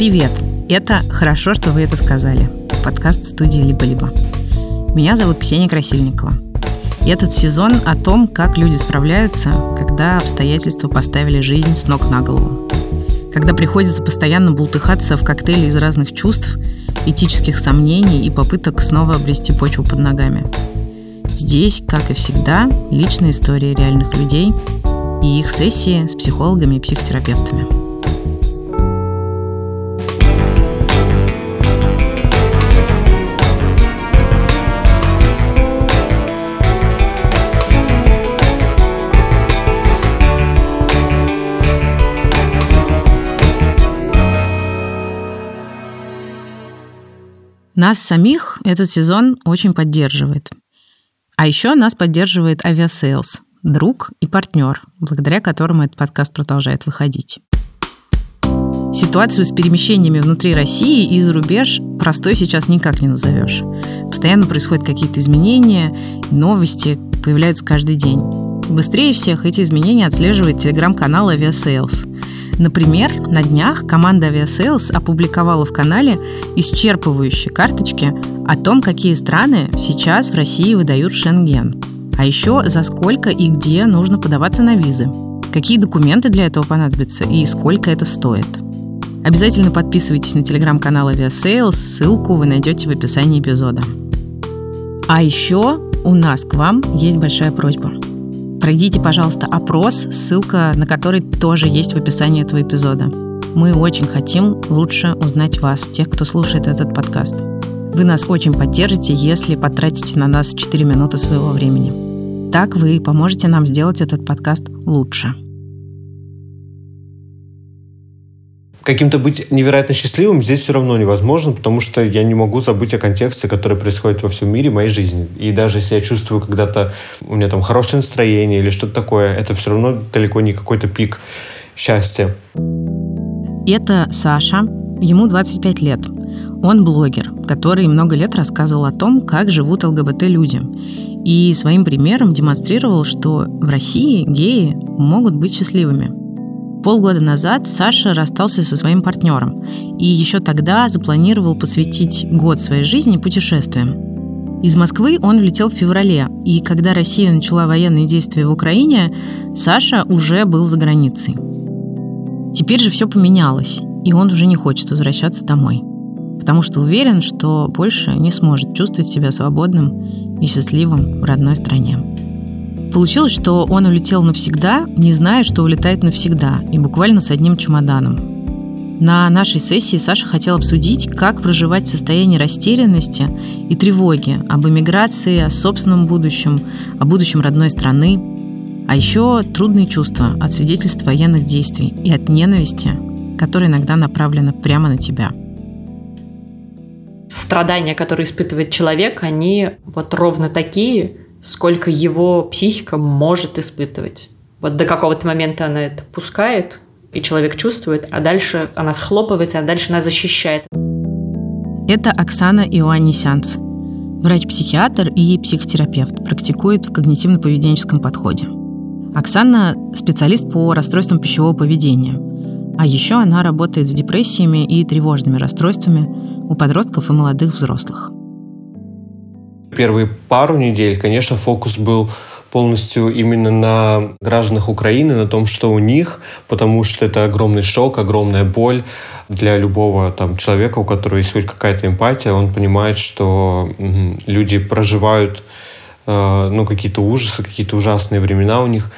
Привет! Это «Хорошо, что вы это сказали» подкаст студии «Либо-либо». Меня зовут Ксения Красильникова. И этот сезон о том, как люди справляются, когда обстоятельства поставили жизнь с ног на голову. Когда приходится постоянно бултыхаться в коктейле из разных чувств, этических сомнений и попыток снова обрести почву под ногами. Здесь, как и всегда, личные истории реальных людей и их сессии с психологами и психотерапевтами. Нас самих этот сезон очень поддерживает. А еще нас поддерживает Aviasales, друг и партнер, благодаря которому этот подкаст продолжает выходить. Ситуацию с перемещениями внутри России и за рубеж простой сейчас никак не назовешь. Постоянно происходят какие-то изменения, новости появляются каждый день. Быстрее всех эти изменения отслеживает телеграм-канал Aviasales. Например, на днях команда Aviasales опубликовала в канале исчерпывающие карточки о том, какие страны сейчас в России выдают Шенген. А еще за сколько и где нужно подаваться на визы. Какие документы для этого понадобятся и сколько это стоит. Обязательно подписывайтесь на телеграм-канал Aviasales, ссылку вы найдете в описании эпизода. А еще у нас к вам есть большая просьба – Пройдите, пожалуйста, опрос, ссылка на который тоже есть в описании этого эпизода. Мы очень хотим лучше узнать вас, тех, кто слушает этот подкаст. Вы нас очень поддержите, если потратите на нас 4 минуты своего времени. Так вы поможете нам сделать этот подкаст лучше. Каким-то быть невероятно счастливым здесь все равно невозможно, потому что я не могу забыть о контексте, который происходит во всем мире, в моей жизни. И даже если я чувствую когда-то у меня там хорошее настроение или что-то такое, это все равно далеко не какой-то пик счастья. Это Саша, ему 25 лет. Он блогер, который много лет рассказывал о том, как живут ЛГБТ-люди. И своим примером демонстрировал, что в России геи могут быть счастливыми – Полгода назад Саша расстался со своим партнером и еще тогда запланировал посвятить год своей жизни путешествиям. Из Москвы он улетел в феврале, и когда Россия начала военные действия в Украине, Саша уже был за границей. Теперь же все поменялось, и он уже не хочет возвращаться домой, потому что уверен, что больше не сможет чувствовать себя свободным и счастливым в родной стране. Получилось, что он улетел навсегда, не зная, что улетает навсегда, и буквально с одним чемоданом. На нашей сессии Саша хотел обсудить, как проживать состояние растерянности и тревоги об эмиграции, о собственном будущем, о будущем родной страны, а еще трудные чувства от свидетельств военных действий и от ненависти, которая иногда направлена прямо на тебя. Страдания, которые испытывает человек, они вот ровно такие, сколько его психика может испытывать. Вот до какого-то момента она это пускает, и человек чувствует, а дальше она схлопывается, а дальше она защищает. Это Оксана Иоаннисянц, врач-психиатр и психотерапевт, практикует в когнитивно-поведенческом подходе. Оксана – специалист по расстройствам пищевого поведения, а еще она работает с депрессиями и тревожными расстройствами у подростков и молодых взрослых. Первые пару недель, конечно, фокус был полностью именно на гражданах Украины, на том, что у них, потому что это огромный шок, огромная боль для любого там, человека, у которого есть хоть какая-то эмпатия, он понимает, что люди проживают э, ну, какие-то ужасы, какие-то ужасные времена у них.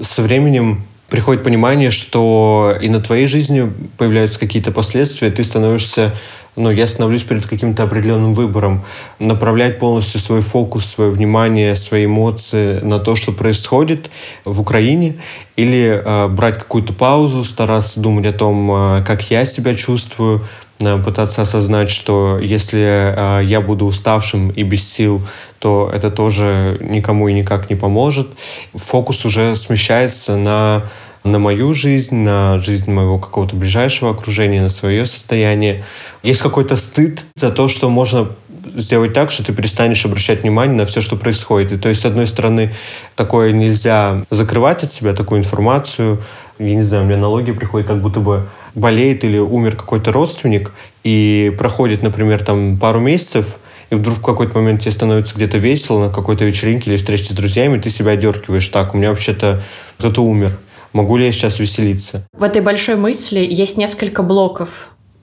Со временем приходит понимание, что и на твоей жизни появляются какие-то последствия, ты становишься ну, я становлюсь перед каким-то определенным выбором. Направлять полностью свой фокус, свое внимание, свои эмоции на то, что происходит в Украине, или э, брать какую-то паузу, стараться думать о том, э, как я себя чувствую, пытаться осознать, что если э, я буду уставшим и без сил, то это тоже никому и никак не поможет. Фокус уже смещается на на мою жизнь, на жизнь моего какого-то ближайшего окружения, на свое состояние. Есть какой-то стыд за то, что можно сделать так, что ты перестанешь обращать внимание на все, что происходит. И то есть, с одной стороны, такое нельзя закрывать от себя, такую информацию. Я не знаю, у меня аналогия приходит, как будто бы болеет или умер какой-то родственник, и проходит, например, там пару месяцев, и вдруг в какой-то момент тебе становится где-то весело на какой-то вечеринке или встрече с друзьями, ты себя дергиваешь. Так, у меня вообще-то кто-то умер. Могу ли я сейчас веселиться? В этой большой мысли есть несколько блоков.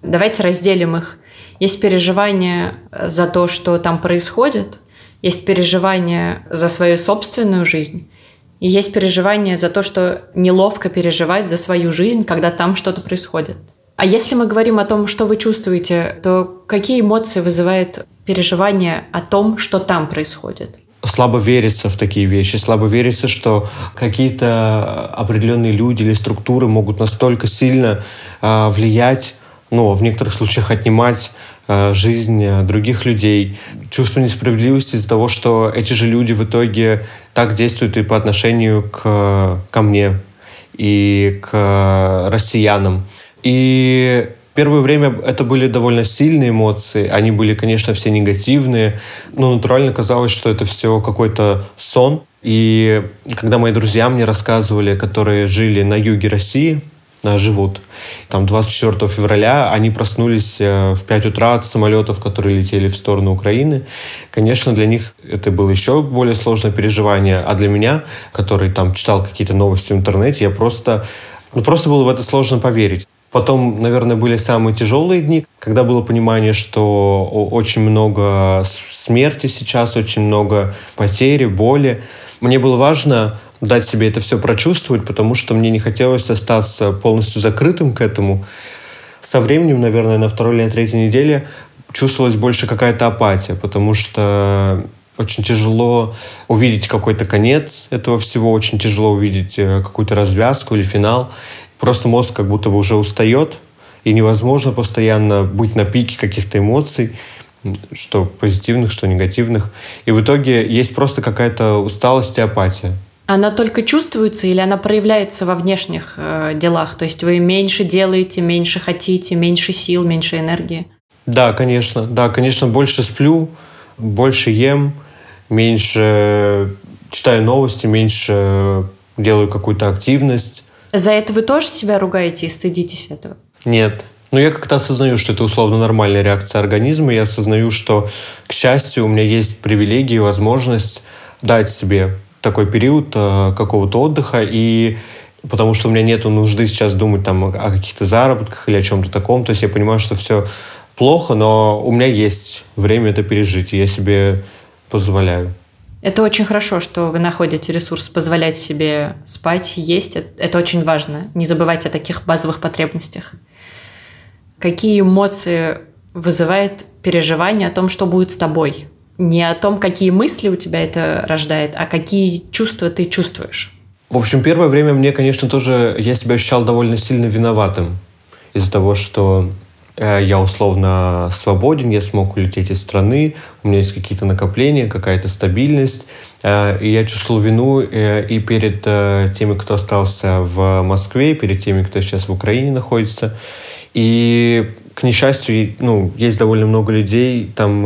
Давайте разделим их. Есть переживание за то, что там происходит, есть переживание за свою собственную жизнь, и есть переживание за то, что неловко переживать за свою жизнь, когда там что-то происходит. А если мы говорим о том, что вы чувствуете, то какие эмоции вызывает переживание о том, что там происходит? слабо верится в такие вещи, слабо верится, что какие-то определенные люди или структуры могут настолько сильно э, влиять, ну, в некоторых случаях отнимать э, жизнь других людей. Чувство несправедливости из-за того, что эти же люди в итоге так действуют и по отношению к, ко мне, и к россиянам. И Первое время это были довольно сильные эмоции. Они были, конечно, все негативные. Но натурально казалось, что это все какой-то сон. И когда мои друзья мне рассказывали, которые жили на юге России, живут. Там 24 февраля они проснулись э, в 5 утра от самолетов, которые летели в сторону Украины. Конечно, для них это было еще более сложное переживание. А для меня, который там читал какие-то новости в интернете, я просто, ну, просто было в это сложно поверить. Потом, наверное, были самые тяжелые дни, когда было понимание, что очень много смерти сейчас, очень много потери, боли. Мне было важно дать себе это все прочувствовать, потому что мне не хотелось остаться полностью закрытым к этому. Со временем, наверное, на второй или на третьей неделе чувствовалась больше какая-то апатия, потому что очень тяжело увидеть какой-то конец этого всего, очень тяжело увидеть э, какую-то развязку или финал. Просто мозг как будто бы уже устает, и невозможно постоянно быть на пике каких-то эмоций, что позитивных, что негативных. И в итоге есть просто какая-то усталость и апатия. Она только чувствуется или она проявляется во внешних э, делах? То есть вы меньше делаете, меньше хотите, меньше сил, меньше энергии? Да, конечно. Да, конечно, больше сплю, больше ем, меньше читаю новости, меньше делаю какую-то активность. За это вы тоже себя ругаете и стыдитесь этого? Нет. Но я как-то осознаю, что это условно нормальная реакция организма. Я осознаю, что, к счастью, у меня есть привилегия и возможность дать себе такой период э, какого-то отдыха. И потому что у меня нет нужды сейчас думать там о каких-то заработках или о чем-то таком. То есть я понимаю, что все плохо, но у меня есть время это пережить, и я себе позволяю. Это очень хорошо, что вы находите ресурс позволять себе спать, есть. Это очень важно. Не забывайте о таких базовых потребностях. Какие эмоции вызывает переживание о том, что будет с тобой? Не о том, какие мысли у тебя это рождает, а какие чувства ты чувствуешь. В общем, первое время мне, конечно, тоже я себя ощущал довольно сильно виноватым из-за того, что Э, я условно свободен, я смог улететь из страны, у меня есть какие-то накопления, какая-то стабильность, э, и я чувствовал вину э, и перед теми, кто остался в Москве, и перед теми, кто сейчас в Украине находится. И к несчастью, ну, есть довольно много людей там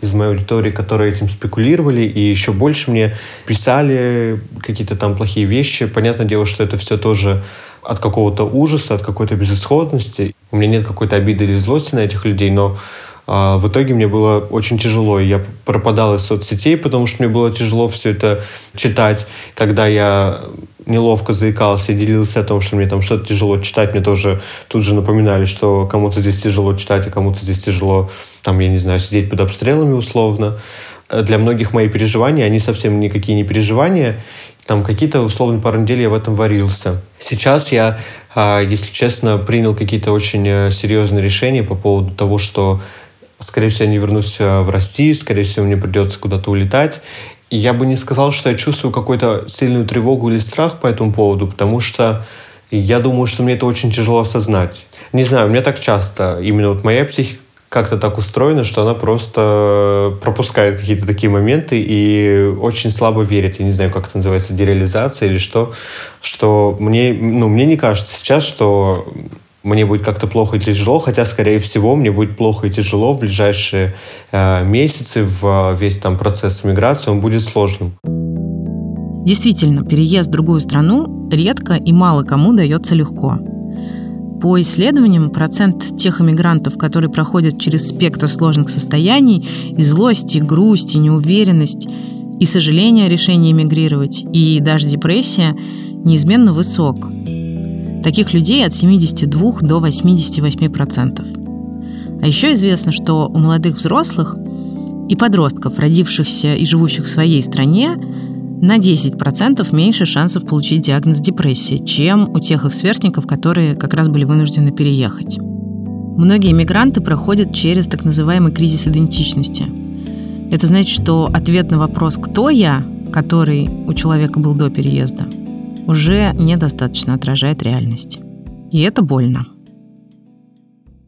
из моей аудитории, которые этим спекулировали, и еще больше мне писали какие-то там плохие вещи. Понятное дело, что это все тоже от какого-то ужаса, от какой-то безысходности. У меня нет какой-то обиды или злости на этих людей, но а, в итоге мне было очень тяжело. Я пропадал из соцсетей, потому что мне было тяжело все это читать. Когда я неловко заикался и делился о том, что мне там что-то тяжело читать, мне тоже тут же напоминали, что кому-то здесь тяжело читать, а кому-то здесь тяжело, там, я не знаю, сидеть под обстрелами условно. Для многих мои переживания, они совсем никакие не переживания, там какие-то, условно, пару недель я в этом варился. Сейчас я, а, если честно, принял какие-то очень э, серьезные решения по поводу того, что, скорее всего, я не вернусь э, в Россию, скорее всего, мне придется куда-то улетать. Я бы не сказал, что я чувствую какую-то сильную тревогу или страх по этому поводу, потому что я думаю, что мне это очень тяжело осознать. Не знаю, у меня так часто, именно вот моя психика как-то так устроена, что она просто пропускает какие-то такие моменты и очень слабо верит. Я не знаю, как это называется, дереализация или что. Что мне, ну, мне не кажется сейчас, что мне будет как-то плохо и тяжело, хотя, скорее всего, мне будет плохо и тяжело в ближайшие э, месяцы, в весь там процесс миграции, он будет сложным. Действительно, переезд в другую страну редко и мало кому дается легко. По исследованиям, процент тех иммигрантов, которые проходят через спектр сложных состояний, и злость, и грусть, и неуверенность, и сожаление о решении эмигрировать, и даже депрессия, неизменно высок. Таких людей от 72 до 88 процентов. А еще известно, что у молодых взрослых и подростков, родившихся и живущих в своей стране, на 10% меньше шансов получить диагноз депрессии, чем у тех их сверстников, которые как раз были вынуждены переехать. Многие мигранты проходят через так называемый кризис идентичности. Это значит, что ответ на вопрос «кто я?», который у человека был до переезда, уже недостаточно отражает реальность. И это больно.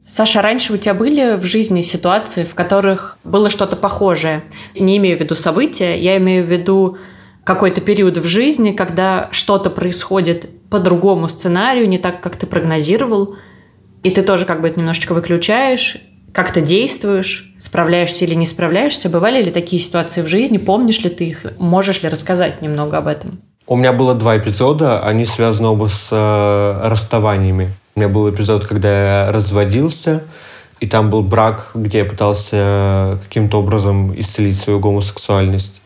Саша, раньше у тебя были в жизни ситуации, в которых было что-то похожее? Не имею в виду события, я имею в виду какой-то период в жизни, когда что-то происходит по другому сценарию, не так, как ты прогнозировал, и ты тоже как бы это немножечко выключаешь, как ты действуешь, справляешься или не справляешься. Бывали ли такие ситуации в жизни? Помнишь ли ты их? Можешь ли рассказать немного об этом? У меня было два эпизода, они связаны оба с э, расставаниями. У меня был эпизод, когда я разводился, и там был брак, где я пытался каким-то образом исцелить свою гомосексуальность.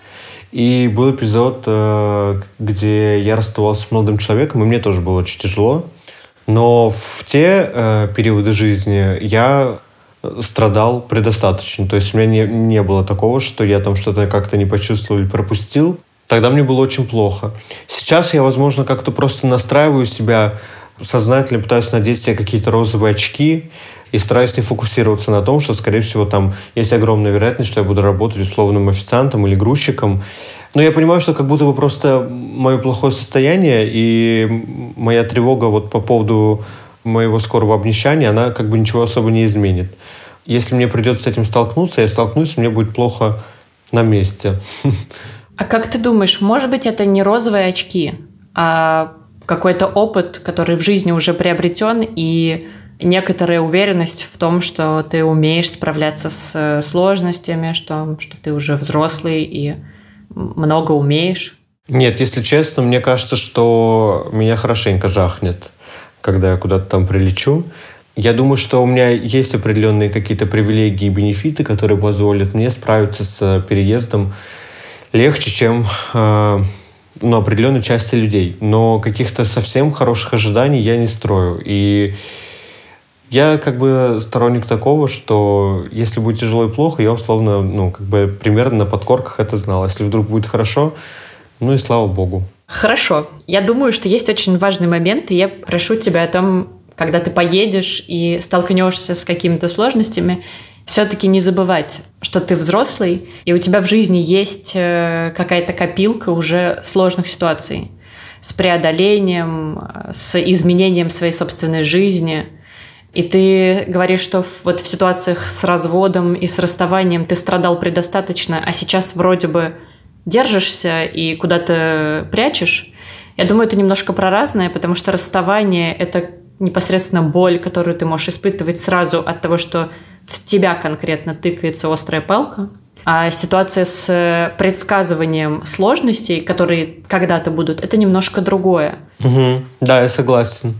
И был эпизод, э, где я расставался с молодым человеком, и мне тоже было очень тяжело. Но в те э, периоды жизни я страдал предостаточно. То есть у меня не, не было такого, что я там что-то как-то не почувствовал или пропустил. Тогда мне было очень плохо. Сейчас я, возможно, как-то просто настраиваю себя, сознательно пытаюсь надеть себе какие-то розовые очки, и стараюсь не фокусироваться на том, что, скорее всего, там есть огромная вероятность, что я буду работать условным официантом или грузчиком. Но я понимаю, что как будто бы просто мое плохое состояние и моя тревога вот по поводу моего скорого обнищания, она как бы ничего особо не изменит. Если мне придется с этим столкнуться, я столкнусь, мне будет плохо на месте. А как ты думаешь, может быть, это не розовые очки, а какой-то опыт, который в жизни уже приобретен, и некоторая уверенность в том, что ты умеешь справляться с э, сложностями, что, что ты уже взрослый и много умеешь? Нет, если честно, мне кажется, что меня хорошенько жахнет, когда я куда-то там прилечу. Я думаю, что у меня есть определенные какие-то привилегии и бенефиты, которые позволят мне справиться с переездом легче, чем э, ну, определенной части людей. Но каких-то совсем хороших ожиданий я не строю. И я как бы сторонник такого, что если будет тяжело и плохо, я условно, ну, как бы примерно на подкорках это знал. Если вдруг будет хорошо, ну и слава богу. Хорошо. Я думаю, что есть очень важный момент, и я прошу тебя о том, когда ты поедешь и столкнешься с какими-то сложностями, все-таки не забывать, что ты взрослый, и у тебя в жизни есть э, какая-то копилка уже сложных ситуаций с преодолением, с изменением своей собственной жизни – и ты говоришь, что вот в ситуациях с разводом и с расставанием ты страдал предостаточно, а сейчас вроде бы держишься и куда-то прячешь. Я думаю, это немножко про разное, потому что расставание — это непосредственно боль, которую ты можешь испытывать сразу от того, что в тебя конкретно тыкается острая палка. А ситуация с предсказыванием сложностей, которые когда-то будут, это немножко другое. Угу. Да, я согласен.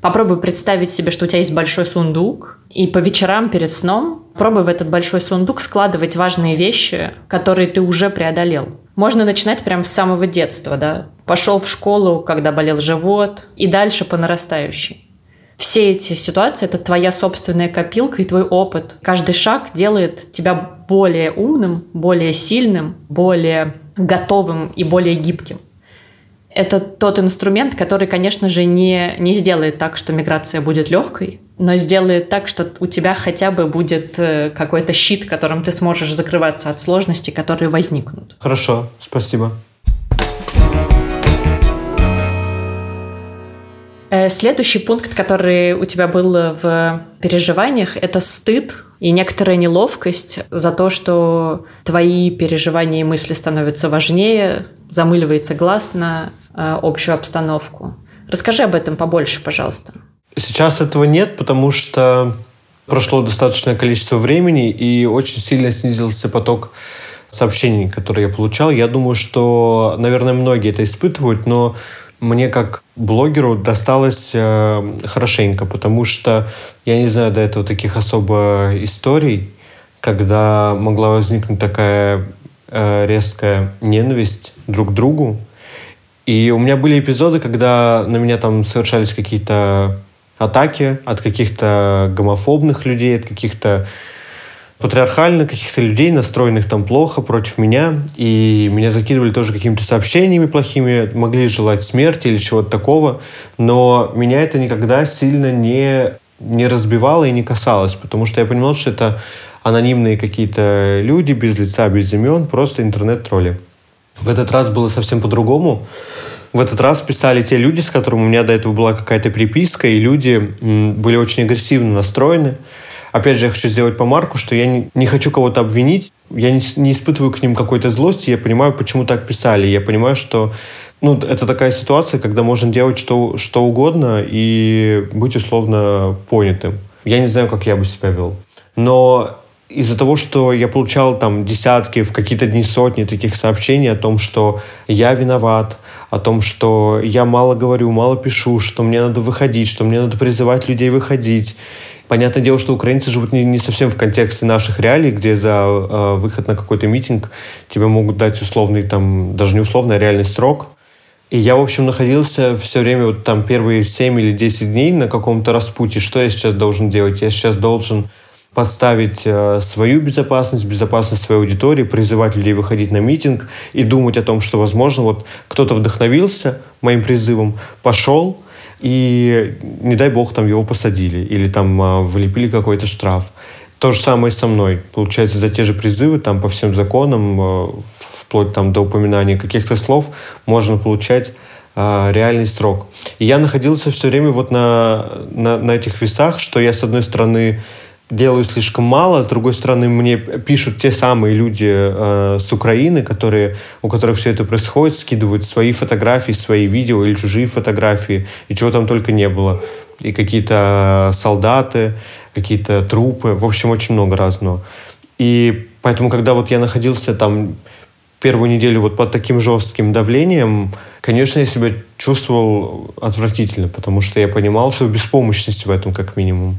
Попробуй представить себе, что у тебя есть большой сундук, и по вечерам перед сном пробуй в этот большой сундук складывать важные вещи, которые ты уже преодолел. Можно начинать прямо с самого детства, да. Пошел в школу, когда болел живот, и дальше по нарастающей. Все эти ситуации – это твоя собственная копилка и твой опыт. Каждый шаг делает тебя более умным, более сильным, более готовым и более гибким это тот инструмент, который, конечно же, не, не сделает так, что миграция будет легкой, но сделает так, что у тебя хотя бы будет э, какой-то щит, которым ты сможешь закрываться от сложностей, которые возникнут. Хорошо, спасибо. Следующий пункт, который у тебя был в переживаниях, это стыд и некоторая неловкость за то, что твои переживания и мысли становятся важнее, замыливается глаз на э, общую обстановку. Расскажи об этом побольше, пожалуйста. Сейчас этого нет, потому что прошло достаточное количество времени и очень сильно снизился поток сообщений, которые я получал. Я думаю, что, наверное, многие это испытывают, но мне как блогеру досталось э, хорошенько, потому что я не знаю до этого таких особо историй, когда могла возникнуть такая э, резкая ненависть друг к другу. И у меня были эпизоды, когда на меня там совершались какие-то атаки от каких-то гомофобных людей, от каких-то патриархальных каких-то людей, настроенных там плохо против меня, и меня закидывали тоже какими-то сообщениями плохими, могли желать смерти или чего-то такого, но меня это никогда сильно не, не разбивало и не касалось, потому что я понимал, что это анонимные какие-то люди без лица, без имен, просто интернет-тролли. В этот раз было совсем по-другому. В этот раз писали те люди, с которыми у меня до этого была какая-то приписка, и люди были очень агрессивно настроены. Опять же, я хочу сделать помарку, что я не, не хочу кого-то обвинить, я не, не испытываю к ним какой-то злости, я понимаю, почему так писали, я понимаю, что ну, это такая ситуация, когда можно делать что, что угодно и быть условно понятым. Я не знаю, как я бы себя вел. Но из-за того, что я получал там десятки, в какие-то дни сотни таких сообщений о том, что я виноват, о том, что я мало говорю, мало пишу, что мне надо выходить, что мне надо призывать людей выходить, Понятное дело, что украинцы живут не, не совсем в контексте наших реалий, где за э, выход на какой-то митинг тебе могут дать условный, там, даже не условный, а реальный срок. И я, в общем, находился все время, вот там первые 7 или 10 дней на каком-то распутье. Что я сейчас должен делать? Я сейчас должен подставить э, свою безопасность, безопасность своей аудитории, призывать людей выходить на митинг и думать о том, что, возможно, вот кто-то вдохновился моим призывом, пошел, и, не дай бог, там его посадили или там а, влепили какой-то штраф. То же самое со мной. Получается, за те же призывы, там по всем законам, а, вплоть там до упоминания каких-то слов, можно получать а, реальный срок. И я находился все время вот на, на, на этих весах, что я, с одной стороны, делаю слишком мало. С другой стороны, мне пишут те самые люди э, с Украины, которые, у которых все это происходит, скидывают свои фотографии, свои видео или чужие фотографии, и чего там только не было. И какие-то солдаты, какие-то трупы, в общем, очень много разного. И поэтому, когда вот я находился там первую неделю вот под таким жестким давлением, конечно, я себя чувствовал отвратительно, потому что я понимал свою беспомощность в этом как минимум.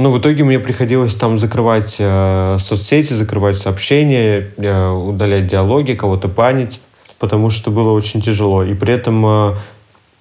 Но в итоге мне приходилось там закрывать э, соцсети, закрывать сообщения, э, удалять диалоги, кого-то панить, потому что было очень тяжело. И при этом э,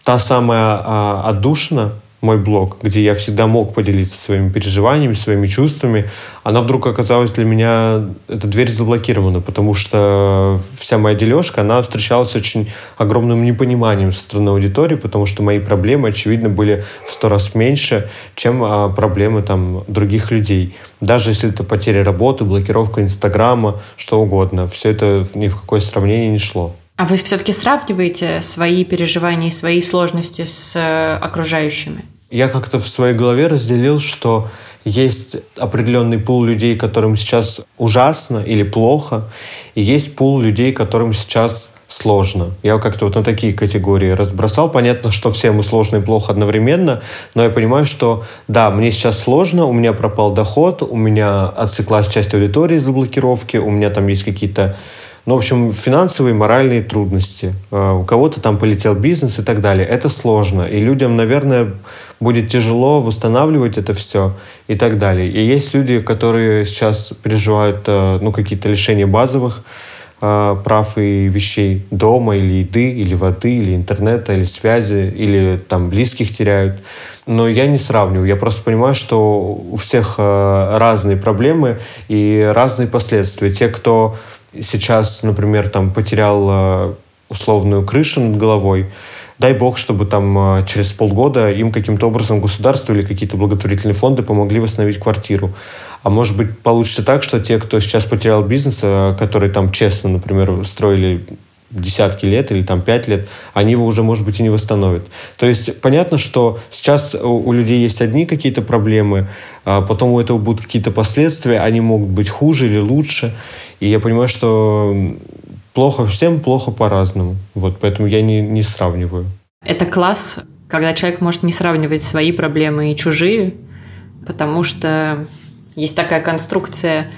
та самая э, отдушина, мой блог, где я всегда мог поделиться своими переживаниями, своими чувствами, она вдруг оказалась для меня, эта дверь заблокирована, потому что вся моя дележка, она встречалась очень огромным непониманием со стороны аудитории, потому что мои проблемы, очевидно, были в сто раз меньше, чем а, проблемы там других людей. Даже если это потеря работы, блокировка Инстаграма, что угодно, все это ни в какое сравнение не шло. А вы все-таки сравниваете свои переживания и свои сложности с э, окружающими? Я как-то в своей голове разделил, что есть определенный пул людей, которым сейчас ужасно или плохо, и есть пул людей, которым сейчас сложно. Я как-то вот на такие категории разбросал. Понятно, что всем и сложно, и плохо одновременно, но я понимаю, что да, мне сейчас сложно, у меня пропал доход, у меня отсеклась часть аудитории из-за блокировки, у меня там есть какие-то ну, в общем, финансовые, моральные трудности. А, у кого-то там полетел бизнес и так далее. Это сложно. И людям, наверное, будет тяжело восстанавливать это все и так далее. И есть люди, которые сейчас переживают а, ну, какие-то лишения базовых а, прав и вещей дома, или еды, или воды, или интернета, или связи, или там близких теряют. Но я не сравниваю. Я просто понимаю, что у всех разные проблемы и разные последствия. Те, кто сейчас, например, там потерял э, условную крышу над головой, дай бог, чтобы там э, через полгода им каким-то образом государство или какие-то благотворительные фонды помогли восстановить квартиру. А может быть, получится так, что те, кто сейчас потерял бизнес, э, которые там честно, например, строили десятки лет или там пять лет, они его уже, может быть, и не восстановят. То есть понятно, что сейчас у людей есть одни какие-то проблемы, а потом у этого будут какие-то последствия, они могут быть хуже или лучше. И я понимаю, что плохо всем, плохо по-разному. Вот, поэтому я не, не сравниваю. Это класс когда человек может не сравнивать свои проблемы и чужие, потому что есть такая конструкция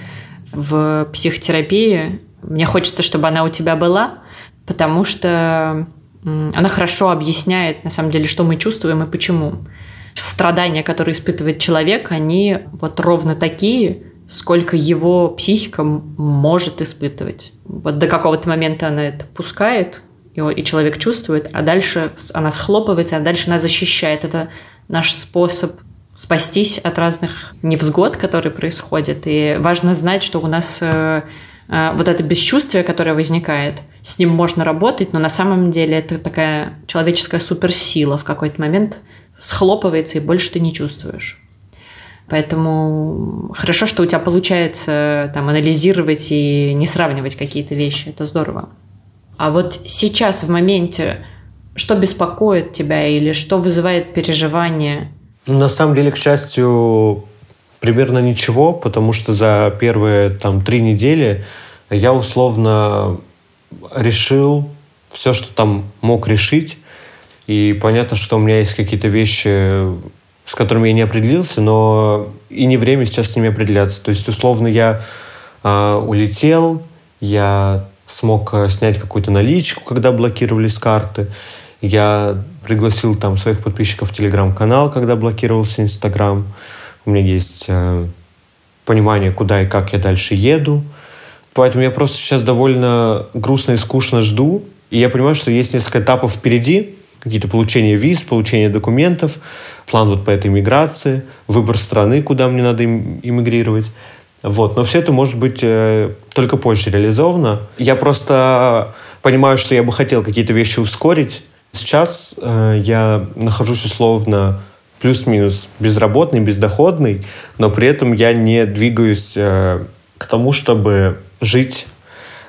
в психотерапии. Мне хочется, чтобы она у тебя была, потому что она хорошо объясняет, на самом деле, что мы чувствуем и почему. Страдания, которые испытывает человек, они вот ровно такие, сколько его психика может испытывать. Вот до какого-то момента она это пускает, и человек чувствует, а дальше она схлопывается, а дальше она защищает. Это наш способ спастись от разных невзгод, которые происходят. И важно знать, что у нас э, э, вот это бесчувствие, которое возникает, с ним можно работать, но на самом деле это такая человеческая суперсила в какой-то момент схлопывается, и больше ты не чувствуешь. Поэтому хорошо, что у тебя получается там анализировать и не сравнивать какие-то вещи. Это здорово. А вот сейчас, в моменте, что беспокоит тебя или что вызывает переживание? На самом деле, к счастью, примерно ничего, потому что за первые там три недели я условно решил все, что там мог решить. И понятно, что у меня есть какие-то вещи, с которыми я не определился, но и не время сейчас с ними определяться. То есть, условно, я э, улетел, я смог э, снять какую-то наличку, когда блокировались карты. Я пригласил там своих подписчиков в телеграм-канал, когда блокировался Инстаграм. У меня есть э, понимание, куда и как я дальше еду. Поэтому я просто сейчас довольно грустно и скучно жду. И я понимаю, что есть несколько этапов впереди. Какие-то получения виз, получение документов, план вот по этой миграции, выбор страны, куда мне надо им, иммигрировать. Вот. Но все это может быть э, только позже реализовано. Я просто понимаю, что я бы хотел какие-то вещи ускорить. Сейчас э, я нахожусь условно плюс-минус безработный, бездоходный, но при этом я не двигаюсь э, к тому, чтобы жить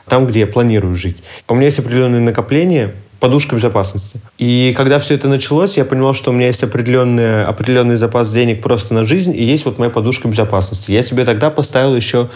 там, где я планирую жить. У меня есть определенные накопления, подушка безопасности. И когда все это началось, я понимал, что у меня есть определенный, определенный запас денег просто на жизнь, и есть вот моя подушка безопасности. Я себе тогда поставил еще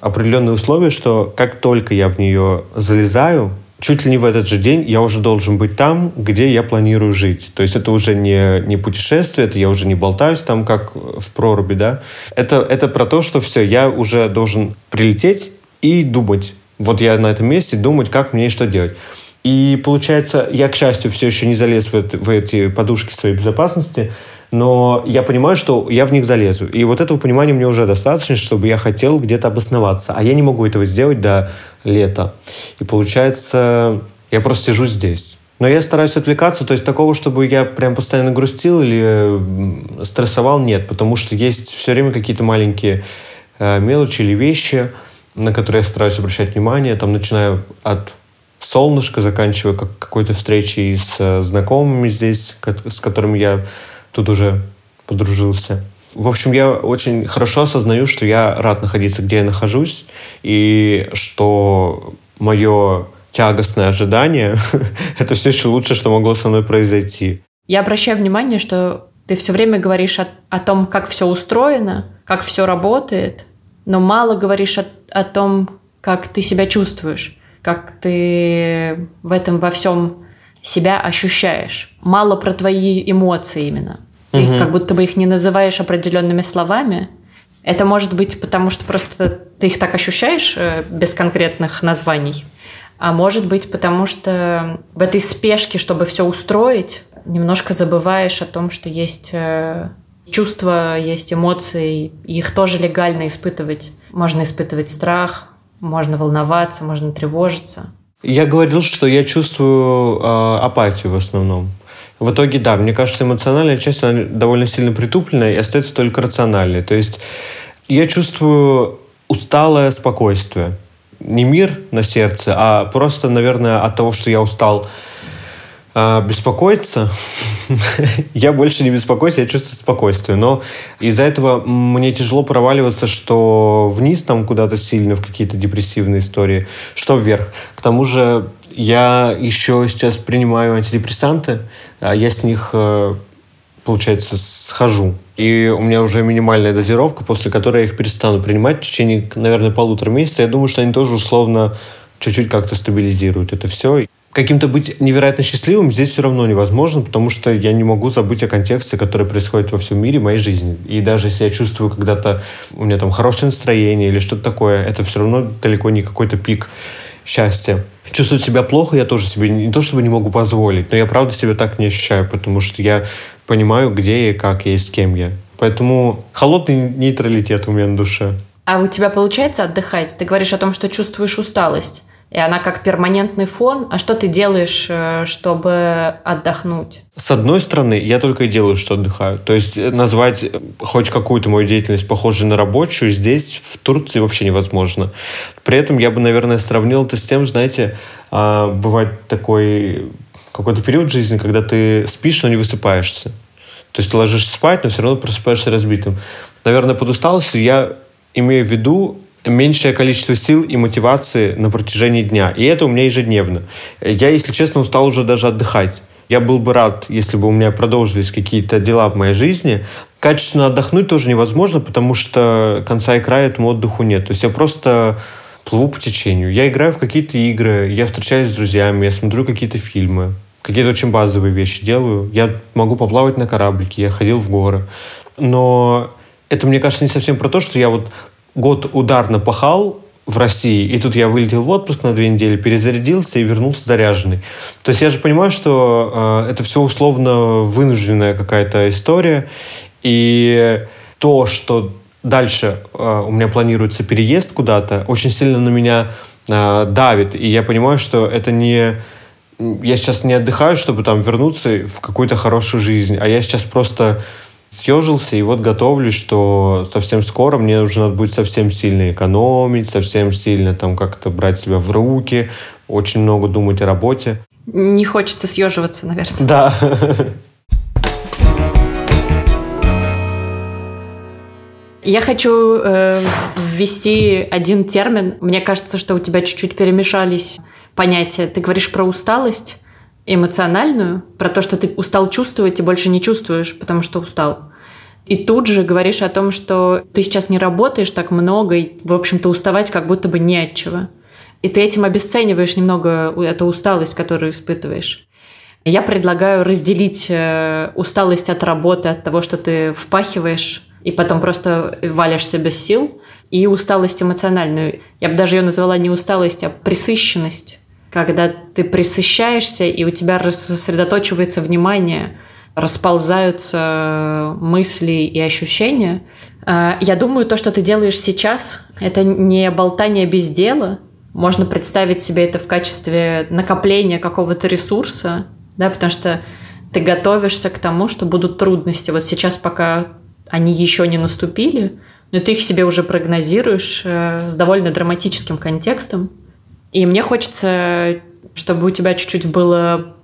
определенные условия, что как только я в нее залезаю, чуть ли не в этот же день я уже должен быть там, где я планирую жить. То есть это уже не, не путешествие, это я уже не болтаюсь там, как в проруби, да. Это, это про то, что все, я уже должен прилететь и думать. Вот я на этом месте думать, как мне и что делать. И получается, я, к счастью, все еще не залез в, это, в эти подушки своей безопасности, но я понимаю, что я в них залезу. И вот этого понимания мне уже достаточно, чтобы я хотел где-то обосноваться. А я не могу этого сделать до лета. И получается, я просто сижу здесь. Но я стараюсь отвлекаться, то есть такого, чтобы я прям постоянно грустил или стрессовал, нет, потому что есть все время какие-то маленькие э, мелочи или вещи, на которые я стараюсь обращать внимание, там, начиная от солнышко, заканчивая как какой-то встречей с э, знакомыми здесь, с которыми я тут уже подружился. В общем, я очень хорошо осознаю, что я рад находиться, где я нахожусь, и что мое тягостное ожидание — это все еще лучше, что могло со мной произойти. Я обращаю внимание, что ты все время говоришь о, о том, как все устроено, как все работает, но мало говоришь о, о том, как ты себя чувствуешь как ты в этом во всем себя ощущаешь. Мало про твои эмоции именно. Ты угу. как будто бы их не называешь определенными словами. Это может быть потому, что просто ты их так ощущаешь э, без конкретных названий. А может быть потому, что в этой спешке, чтобы все устроить, немножко забываешь о том, что есть э, чувства, есть эмоции, их тоже легально испытывать. Можно испытывать страх, можно волноваться, можно тревожиться. Я говорил, что я чувствую э, апатию в основном. В итоге, да, мне кажется, эмоциональная часть она довольно сильно притупленная и остается только рациональной. То есть я чувствую усталое спокойствие. Не мир на сердце, а просто, наверное, от того, что я устал а, беспокоиться. я больше не беспокоюсь, я чувствую спокойствие. Но из-за этого мне тяжело проваливаться, что вниз там куда-то сильно, в какие-то депрессивные истории, что вверх. К тому же я еще сейчас принимаю антидепрессанты, а я с них, э, получается, схожу. И у меня уже минимальная дозировка, после которой я их перестану принимать в течение, наверное, полутора месяца. Я думаю, что они тоже условно чуть-чуть как-то стабилизируют это все. Каким-то быть невероятно счастливым здесь все равно невозможно, потому что я не могу забыть о контексте, который происходит во всем мире, моей жизни. И даже если я чувствую когда-то у меня там хорошее настроение или что-то такое, это все равно далеко не какой-то пик счастья. Чувствовать себя плохо я тоже себе не то чтобы не могу позволить, но я правда себя так не ощущаю, потому что я понимаю, где я, как я и с кем я. Поэтому холодный нейтралитет у меня на душе. А у тебя получается отдыхать? Ты говоришь о том, что чувствуешь усталость и она как перманентный фон. А что ты делаешь, э, чтобы отдохнуть? С одной стороны, я только и делаю, что отдыхаю. То есть э, назвать э, хоть какую-то мою деятельность похожей на рабочую здесь, в Турции, вообще невозможно. При этом я бы, наверное, сравнил это с тем, знаете, а, бывает такой какой-то период жизни, когда ты спишь, но не высыпаешься. То есть ты ложишься спать, но все равно просыпаешься разбитым. Наверное, под усталостью я имею в виду меньшее количество сил и мотивации на протяжении дня. И это у меня ежедневно. Я, если честно, устал уже даже отдыхать. Я был бы рад, если бы у меня продолжились какие-то дела в моей жизни. Качественно отдохнуть тоже невозможно, потому что конца и края этому отдыху нет. То есть я просто плыву по течению. Я играю в какие-то игры, я встречаюсь с друзьями, я смотрю какие-то фильмы. Какие-то очень базовые вещи делаю. Я могу поплавать на кораблике, я ходил в горы. Но это, мне кажется, не совсем про то, что я вот год ударно пахал в России, и тут я вылетел в отпуск на две недели, перезарядился и вернулся заряженный. То есть я же понимаю, что э, это все условно вынужденная какая-то история, и то, что дальше э, у меня планируется переезд куда-то, очень сильно на меня э, давит, и я понимаю, что это не я сейчас не отдыхаю, чтобы там вернуться в какую-то хорошую жизнь, а я сейчас просто съежился и вот готовлюсь, что совсем скоро мне уже надо будет совсем сильно экономить, совсем сильно там как-то брать себя в руки, очень много думать о работе. Не хочется съеживаться, наверное. Да. Я хочу э, ввести один термин. Мне кажется, что у тебя чуть-чуть перемешались понятия. Ты говоришь про усталость эмоциональную, про то, что ты устал чувствовать и больше не чувствуешь, потому что устал. И тут же говоришь о том, что ты сейчас не работаешь так много, и, в общем-то, уставать как будто бы не от чего. И ты этим обесцениваешь немного эту усталость, которую испытываешь. Я предлагаю разделить э, усталость от работы, от того, что ты впахиваешь, и потом просто валишься без сил, и усталость эмоциональную. Я бы даже ее назвала не усталость, а присыщенность когда ты присыщаешься, и у тебя сосредоточивается внимание, расползаются мысли и ощущения. А, я думаю, то, что ты делаешь сейчас, это не болтание без дела. Можно представить себе это в качестве накопления какого-то ресурса, да, потому что ты готовишься к тому, что будут трудности. Вот сейчас, пока они еще не наступили, но ты их себе уже прогнозируешь э, с довольно драматическим контекстом. И мне хочется, чтобы у тебя чуть-чуть было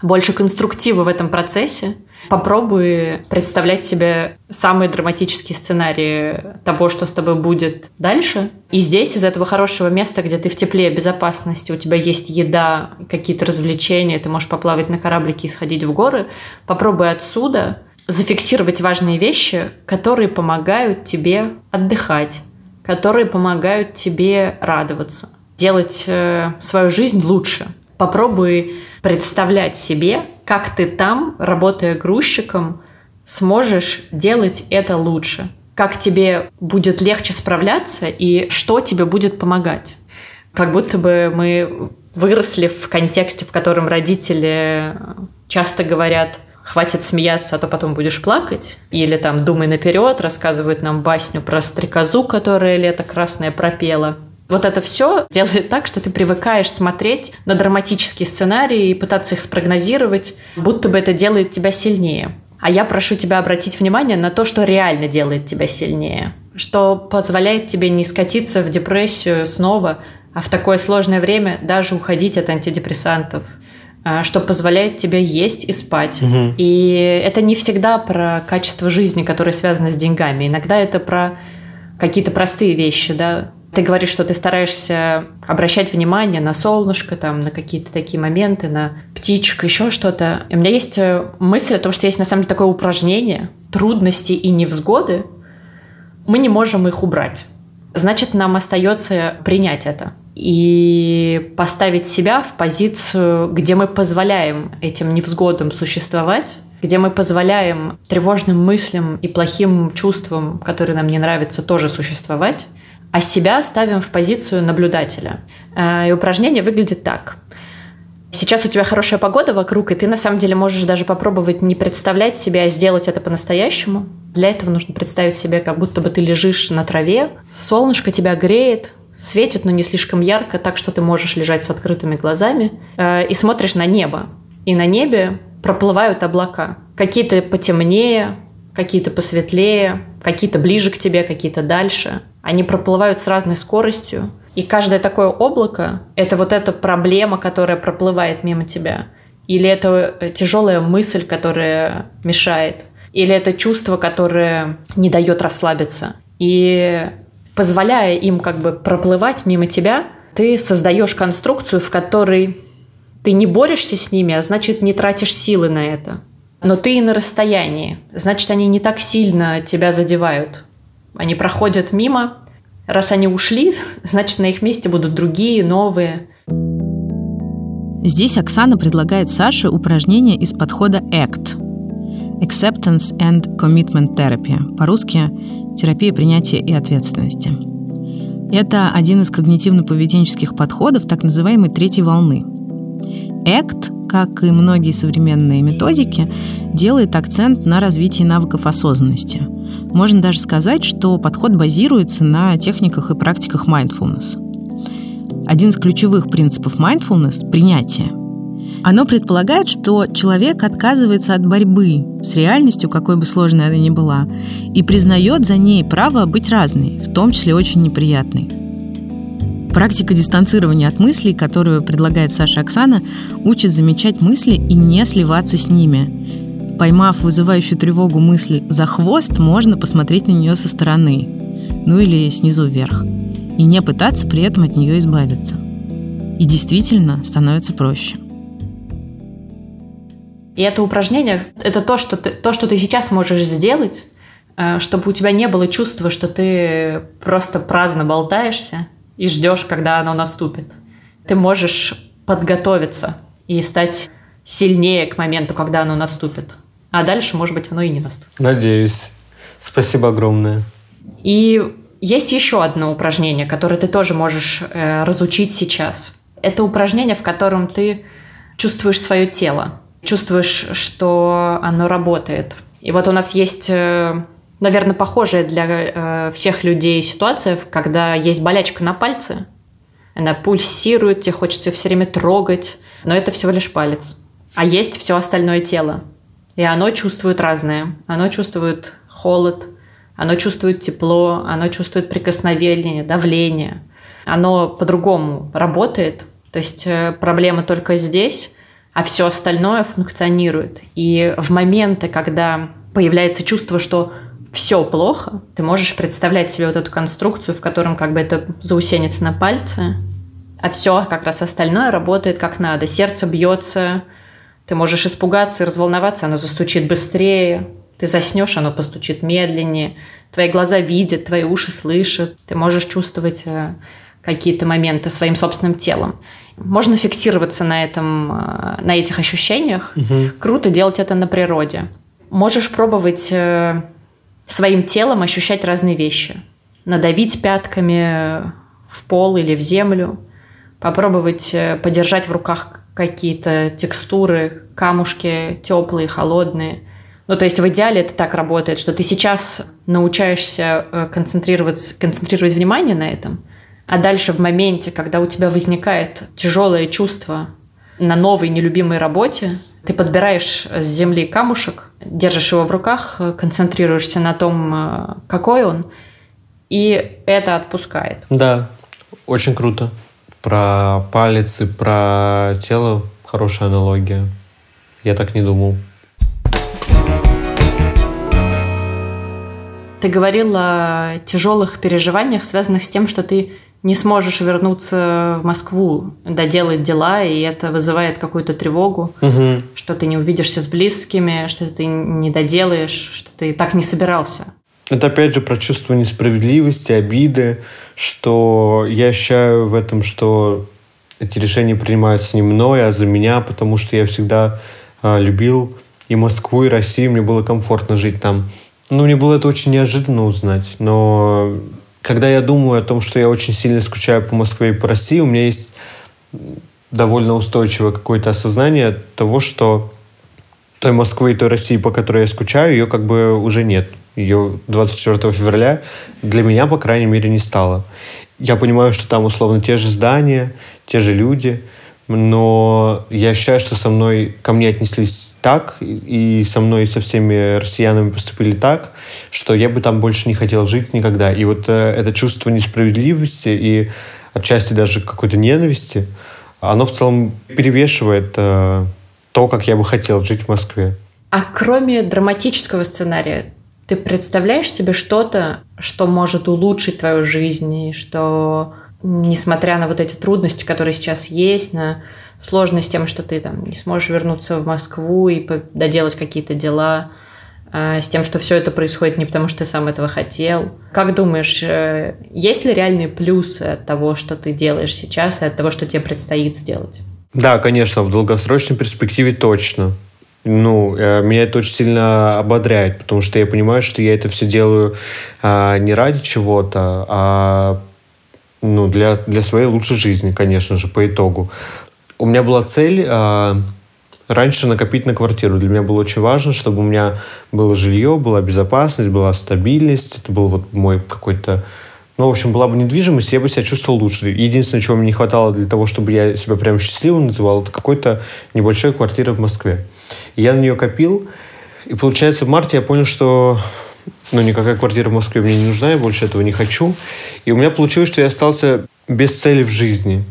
больше конструктива в этом процессе. Попробуй представлять себе самые драматические сценарии того, что с тобой будет дальше. И здесь, из этого хорошего места, где ты в тепле, безопасности, у тебя есть еда, какие-то развлечения, ты можешь поплавать на кораблике и сходить в горы, попробуй отсюда зафиксировать важные вещи, которые помогают тебе отдыхать, которые помогают тебе радоваться делать э, свою жизнь лучше. Попробуй представлять себе, как ты там, работая грузчиком, сможешь делать это лучше. Как тебе будет легче справляться и что тебе будет помогать. Как будто бы мы выросли в контексте, в котором родители часто говорят, хватит смеяться, а то потом будешь плакать. Или там думай наперед, рассказывают нам басню про стрекозу, которая лето красное пропела. Вот это все делает так, что ты привыкаешь смотреть на драматические сценарии и пытаться их спрогнозировать, будто бы это делает тебя сильнее. А я прошу тебя обратить внимание на то, что реально делает тебя сильнее, что позволяет тебе не скатиться в депрессию снова, а в такое сложное время даже уходить от антидепрессантов, а, что позволяет тебе есть и спать. Угу. И это не всегда про качество жизни, которое связано с деньгами. Иногда это про какие-то простые вещи, да, ты говоришь, что ты стараешься обращать внимание на солнышко, там, на какие-то такие моменты, на птичек, еще что-то. И у меня есть э, мысль о том, что есть на самом деле такое упражнение трудности и невзгоды. Мы не можем их убрать. Значит, нам остается принять это. и поставить себя в позицию, где мы позволяем этим невзгодам существовать, где мы позволяем тревожным мыслям и плохим чувствам, которые нам не нравятся, тоже существовать, а себя ставим в позицию наблюдателя. Э, и упражнение выглядит так. Сейчас у тебя хорошая погода вокруг, и ты на самом деле можешь даже попробовать не представлять себя, а сделать это по-настоящему. Для этого нужно представить себе, как будто бы ты лежишь на траве, солнышко тебя греет, светит, но не слишком ярко, так что ты можешь лежать с открытыми глазами, э, и смотришь на небо. И на небе проплывают облака. Какие-то потемнее, какие-то посветлее, какие-то ближе к тебе, какие-то дальше. Они проплывают с разной скоростью. И каждое такое облако – это вот эта проблема, которая проплывает мимо тебя. Или это э, тяжелая мысль, которая мешает. Или это чувство, которое не дает расслабиться. И позволяя им как бы проплывать мимо тебя, ты создаешь конструкцию, в которой ты не борешься с ними, а значит не тратишь силы на это. Но ты и на расстоянии. Значит, они не так сильно тебя задевают. Они проходят мимо. Раз они ушли, значит, на их месте будут другие, новые. Здесь Оксана предлагает Саше упражнение из подхода ACT – Acceptance and Commitment Therapy, по-русски терапия принятия и ответственности. Это один из когнитивно-поведенческих подходов так называемой третьей волны. ACT, как и многие современные методики, делает акцент на развитии навыков осознанности. Можно даже сказать, что подход базируется на техниках и практиках mindfulness. Один из ключевых принципов mindfulness – принятие – оно предполагает, что человек отказывается от борьбы с реальностью, какой бы сложной она ни была, и признает за ней право быть разной, в том числе очень неприятной. Практика дистанцирования от мыслей, которую предлагает Саша Оксана, учит замечать мысли и не сливаться с ними. Поймав вызывающую тревогу мысль за хвост, можно посмотреть на нее со стороны, ну или снизу вверх, и не пытаться при этом от нее избавиться. И действительно становится проще. И это упражнение – это то что, ты, то, что ты сейчас можешь сделать, э, чтобы у тебя не было чувства, что ты просто праздно болтаешься и ждешь, когда оно наступит. Ты можешь подготовиться и стать сильнее к моменту, когда оно наступит. А дальше, может быть, оно и не наступит. Надеюсь. Спасибо огромное. И есть еще одно упражнение, которое ты тоже можешь э, разучить сейчас. Это упражнение, в котором ты чувствуешь свое тело чувствуешь, что оно работает. И вот у нас есть, э, наверное, похожая для э, всех людей ситуация, когда есть болячка на пальце, она пульсирует, тебе хочется все время трогать, но это всего лишь палец. А есть все остальное тело. И оно чувствует разное. Оно чувствует холод, оно чувствует тепло, оно чувствует прикосновение, давление. Оно по-другому работает. То есть э, проблема только здесь, а все остальное функционирует. И в моменты, когда появляется чувство, что все плохо, ты можешь представлять себе вот эту конструкцию, в котором как бы это заусенец на пальце, а все как раз остальное работает как надо. Сердце бьется, ты можешь испугаться и разволноваться, оно застучит быстрее, ты заснешь, оно постучит медленнее, твои глаза видят, твои уши слышат, ты можешь чувствовать э, какие-то моменты своим собственным телом. Можно фиксироваться на, этом, э, на этих ощущениях. Угу. Круто делать это на природе. Можешь пробовать э, своим телом ощущать разные вещи. Надавить пятками в пол или в землю. Попробовать э, подержать в руках какие-то текстуры, камушки теплые, холодные. Ну, то есть в идеале это так работает, что ты сейчас научаешься концентрировать, концентрировать внимание на этом – а дальше в моменте, когда у тебя возникает тяжелое чувство на новой нелюбимой работе, ты подбираешь с земли камушек, держишь его в руках, концентрируешься на том, э, какой он, и это отпускает. Да, очень круто. Про палец и про тело хорошая аналогия. Я так не думал. Ты говорил о тяжелых переживаниях, связанных с тем, что ты не сможешь вернуться в Москву, доделать дела, и это вызывает какую-то тревогу, угу. что ты не увидишься с близкими, что ты не доделаешь, что ты так не собирался. Это опять же про чувство несправедливости, обиды, что я ощущаю в этом, что эти решения принимаются не мной, а за меня, потому что я всегда э, любил и Москву, и Россию, мне было комфортно жить там. Ну, мне было это очень неожиданно узнать, но когда я думаю о том, что я очень сильно скучаю по Москве и по России, у меня есть довольно устойчивое какое-то осознание того, что той Москвы и той России, по которой я скучаю, ее как бы уже нет. Ее 24 февраля для меня, по крайней мере, не стало. Я понимаю, что там условно те же здания, те же люди, но я считаю, что со мной, ко мне отнеслись так, и со мной и со всеми россиянами поступили так, что я бы там больше не хотел жить никогда. И вот э, это чувство несправедливости и отчасти даже какой-то ненависти, оно в целом перевешивает э, то, как я бы хотел жить в Москве. А кроме драматического сценария, ты представляешь себе что-то, что может улучшить твою жизнь, что несмотря на вот эти трудности, которые сейчас есть, на сложность с тем, что ты там не сможешь вернуться в Москву и доделать какие-то дела, а, с тем, что все это происходит не потому, что ты сам этого хотел. Как думаешь, э, есть ли реальные плюсы от того, что ты делаешь сейчас, и от того, что тебе предстоит сделать? Да, конечно, в долгосрочной перспективе точно. Ну, э, меня это очень сильно ободряет, потому что я понимаю, что я это все делаю а, не ради чего-то, а ну, для, для своей лучшей жизни, конечно же, по итогу. У меня была цель а, раньше накопить на квартиру. Для меня было очень важно, чтобы у меня было жилье, была безопасность, была стабильность. Это был вот мой какой-то... Ну, в общем, была бы недвижимость, я бы себя чувствовал лучше. Единственное, чего мне не хватало для того, чтобы я себя прям счастливым называл, это какой-то небольшой квартира в Москве. И я на нее копил, и получается в марте я понял, что ну, никакая квартира в Москве мне не нужна, я больше этого не хочу. И у меня получилось, что я остался без цели в жизни.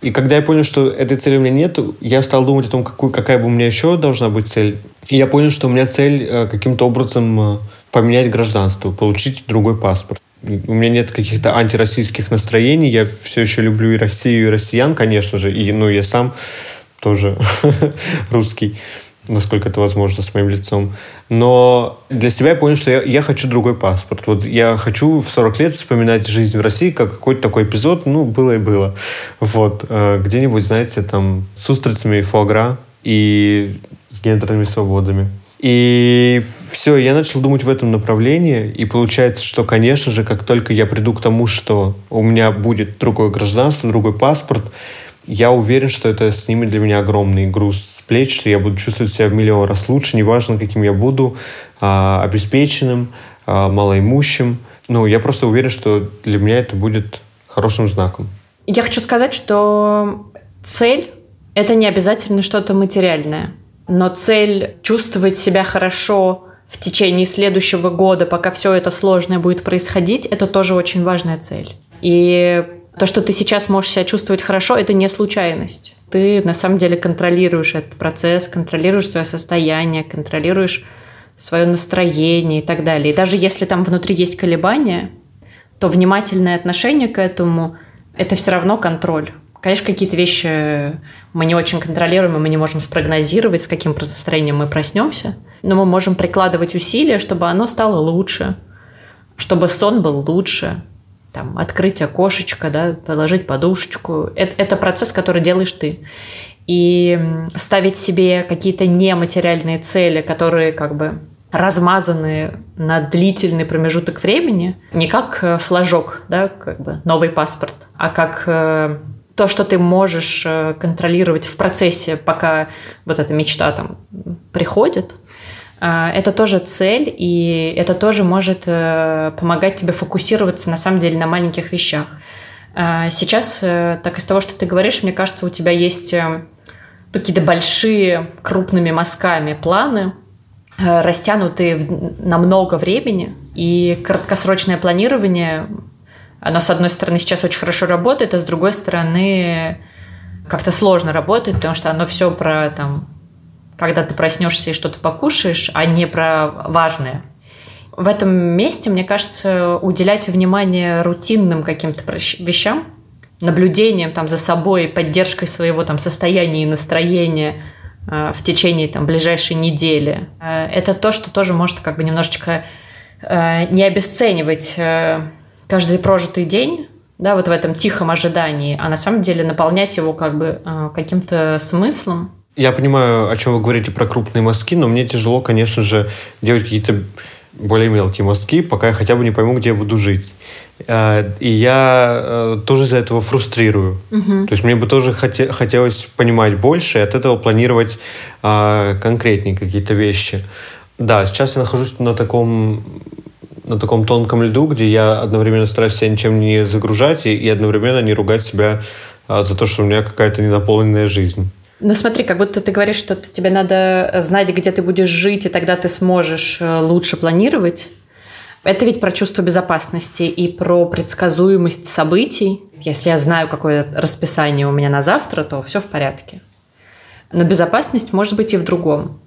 И когда я понял, что этой цели у меня нет, я стал думать о том, какую, какая бы у меня еще должна быть цель. И я понял, что у меня цель э, каким-то образом э, поменять гражданство, получить другой паспорт. У меня нет каких-то антироссийских настроений. Я все еще люблю и Россию, и россиян, конечно же. И, ну, я сам тоже русский насколько это возможно с моим лицом. Но для себя я понял, что я, я хочу другой паспорт. Вот я хочу в 40 лет вспоминать жизнь в России как какой-то такой эпизод, ну, было и было. Вот. Э, где-нибудь, знаете, там, с устрицами и фуагра и с гендерными свободами. И все, я начал думать в этом направлении, и получается, что, конечно же, как только я приду к тому, что у меня будет другое гражданство, другой паспорт, я уверен, что это снимет для меня огромный груз с плеч, что я буду чувствовать себя в миллион раз лучше, неважно, каким я буду, а, обеспеченным, а, малоимущим. Ну, я просто уверен, что для меня это будет хорошим знаком. Я хочу сказать, что цель – это не обязательно что-то материальное. Но цель чувствовать себя хорошо в течение следующего года, пока все это сложное будет происходить, это тоже очень важная цель. И то, что ты сейчас можешь себя чувствовать хорошо, это не случайность. Ты на самом деле контролируешь этот процесс, контролируешь свое состояние, контролируешь свое настроение и так далее. И даже если там внутри есть колебания, то внимательное отношение к этому – это все равно контроль. Конечно, какие-то вещи мы не очень контролируем, и мы не можем спрогнозировать, с каким настроением мы проснемся, но мы можем прикладывать усилия, чтобы оно стало лучше, чтобы сон был лучше, там, открыть окошечко, да, положить подушечку. Это, это процесс, который делаешь ты. И ставить себе какие-то нематериальные цели, которые как бы размазаны на длительный промежуток времени, не как э, флажок, да, как бы новый паспорт, а как э, то, что ты можешь э, контролировать в процессе, пока вот эта мечта там приходит, это тоже цель, и это тоже может э, помогать тебе фокусироваться на самом деле на маленьких вещах. А, сейчас, э, так из того, что ты говоришь, мне кажется, у тебя есть э, какие-то большие крупными мазками планы, растянутые на много времени, и краткосрочное планирование, оно, с одной стороны, сейчас очень хорошо работает, а с другой стороны, как-то сложно работает, потому что оно все про там, когда ты проснешься и что-то покушаешь, а не про важное. В этом месте, мне кажется, уделять внимание рутинным каким-то вещам, наблюдением там за собой, поддержкой своего там состояния и настроения э, в течение там ближайшей недели. Э, это то, что тоже может как бы немножечко э, не обесценивать э, каждый прожитый день, да, вот в этом тихом ожидании, а на самом деле наполнять его как бы э, каким-то смыслом. Я понимаю, о чем вы говорите про крупные мазки, но мне тяжело, конечно же, делать какие-то более мелкие мазки, пока я хотя бы не пойму, где я буду жить. Э, и я э, тоже из-за этого фрустрирую. Угу. То есть мне бы тоже хоте- хотелось понимать больше и от этого планировать а, конкретнее какие-то вещи. Да, сейчас я нахожусь на таком на таком тонком льду, где я одновременно стараюсь себя ничем не загружать и, и одновременно не ругать себя за то, что у меня какая-то ненаполненная жизнь. Ну смотри, как будто ты говоришь, что тебе надо знать, где ты будешь жить, и тогда ты сможешь э, лучше планировать. Это ведь про чувство безопасности и про предсказуемость событий. Если я знаю, какое расписание у меня на завтра, то все в порядке. Но безопасность может быть и в другом.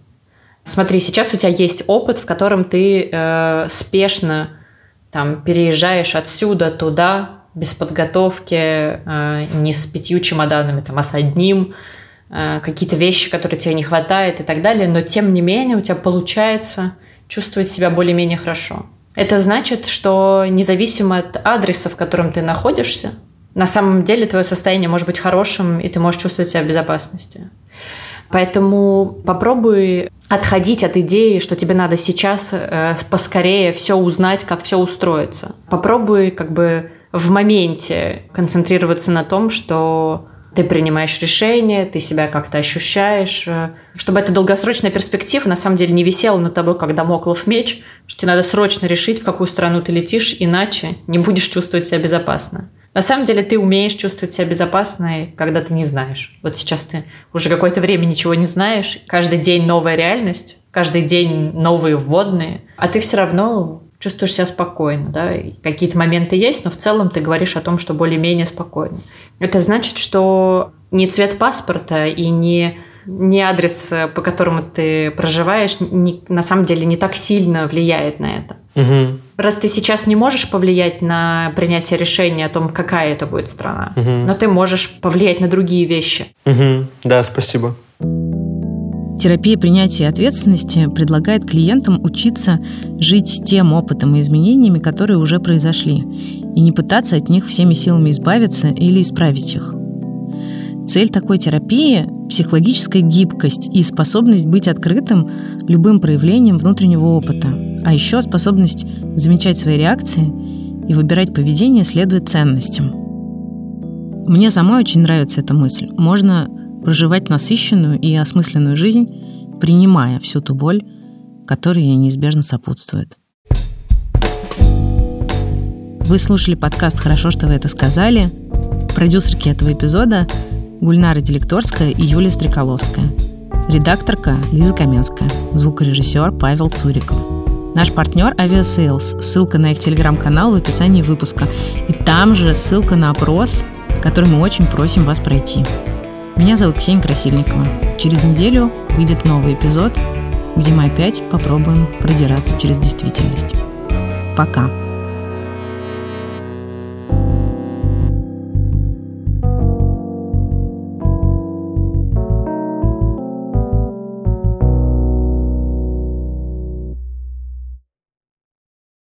Смотри, сейчас у тебя есть опыт, в котором ты э, спешно там переезжаешь отсюда туда без подготовки, э, не с пятью чемоданами, там, а с одним, какие-то вещи, которые тебе не хватает и так далее, но тем не менее у тебя получается чувствовать себя более-менее хорошо. Это значит, что независимо от адреса, в котором ты находишься, на самом деле твое состояние может быть хорошим, и ты можешь чувствовать себя в безопасности. Поэтому попробуй отходить от идеи, что тебе надо сейчас э, поскорее все узнать, как все устроится. Попробуй как бы в моменте концентрироваться на том, что ты принимаешь решение, ты себя как-то ощущаешь, э, чтобы эта долгосрочная перспектива на самом деле не висела над тобой, как домоклов меч, что тебе надо срочно решить, в какую страну ты летишь, иначе не будешь чувствовать себя безопасно. На самом деле ты умеешь чувствовать себя безопасно, когда ты не знаешь. Вот сейчас ты уже какое-то время ничего не знаешь, каждый день новая реальность, каждый день новые вводные, а ты все равно чувствуешь себя спокойно, да, какие-то моменты есть, но в целом ты говоришь о том, что более-менее спокойно. Это значит, что не цвет паспорта и не не адрес, по которому ты проживаешь, не, на самом деле не так сильно влияет на это. Угу. Раз ты сейчас не можешь повлиять на принятие решения о том, какая это будет страна, угу. но ты можешь повлиять на другие вещи. Угу. Да, спасибо. Терапия принятия ответственности предлагает клиентам учиться жить с тем опытом и изменениями, которые уже произошли, и не пытаться от них всеми силами избавиться или исправить их. Цель такой терапии – психологическая гибкость и способность быть открытым любым проявлением внутреннего опыта, а еще способность замечать свои реакции и выбирать поведение, следуя ценностям. Мне самой очень нравится эта мысль. Можно проживать насыщенную и осмысленную жизнь, принимая всю ту боль, которая ей неизбежно сопутствует. Вы слушали подкаст «Хорошо, что вы это сказали». Продюсерки этого эпизода – Гульнара Делекторская и Юлия Стреколовская. Редакторка – Лиза Каменская. Звукорежиссер – Павел Цуриков. Наш партнер Aviasales. Ссылка на их телеграм-канал в описании выпуска. И там же ссылка на опрос, который мы очень просим вас пройти. Меня зовут Ксения Красильникова. Через неделю выйдет новый эпизод, где мы опять попробуем продираться через действительность. Пока.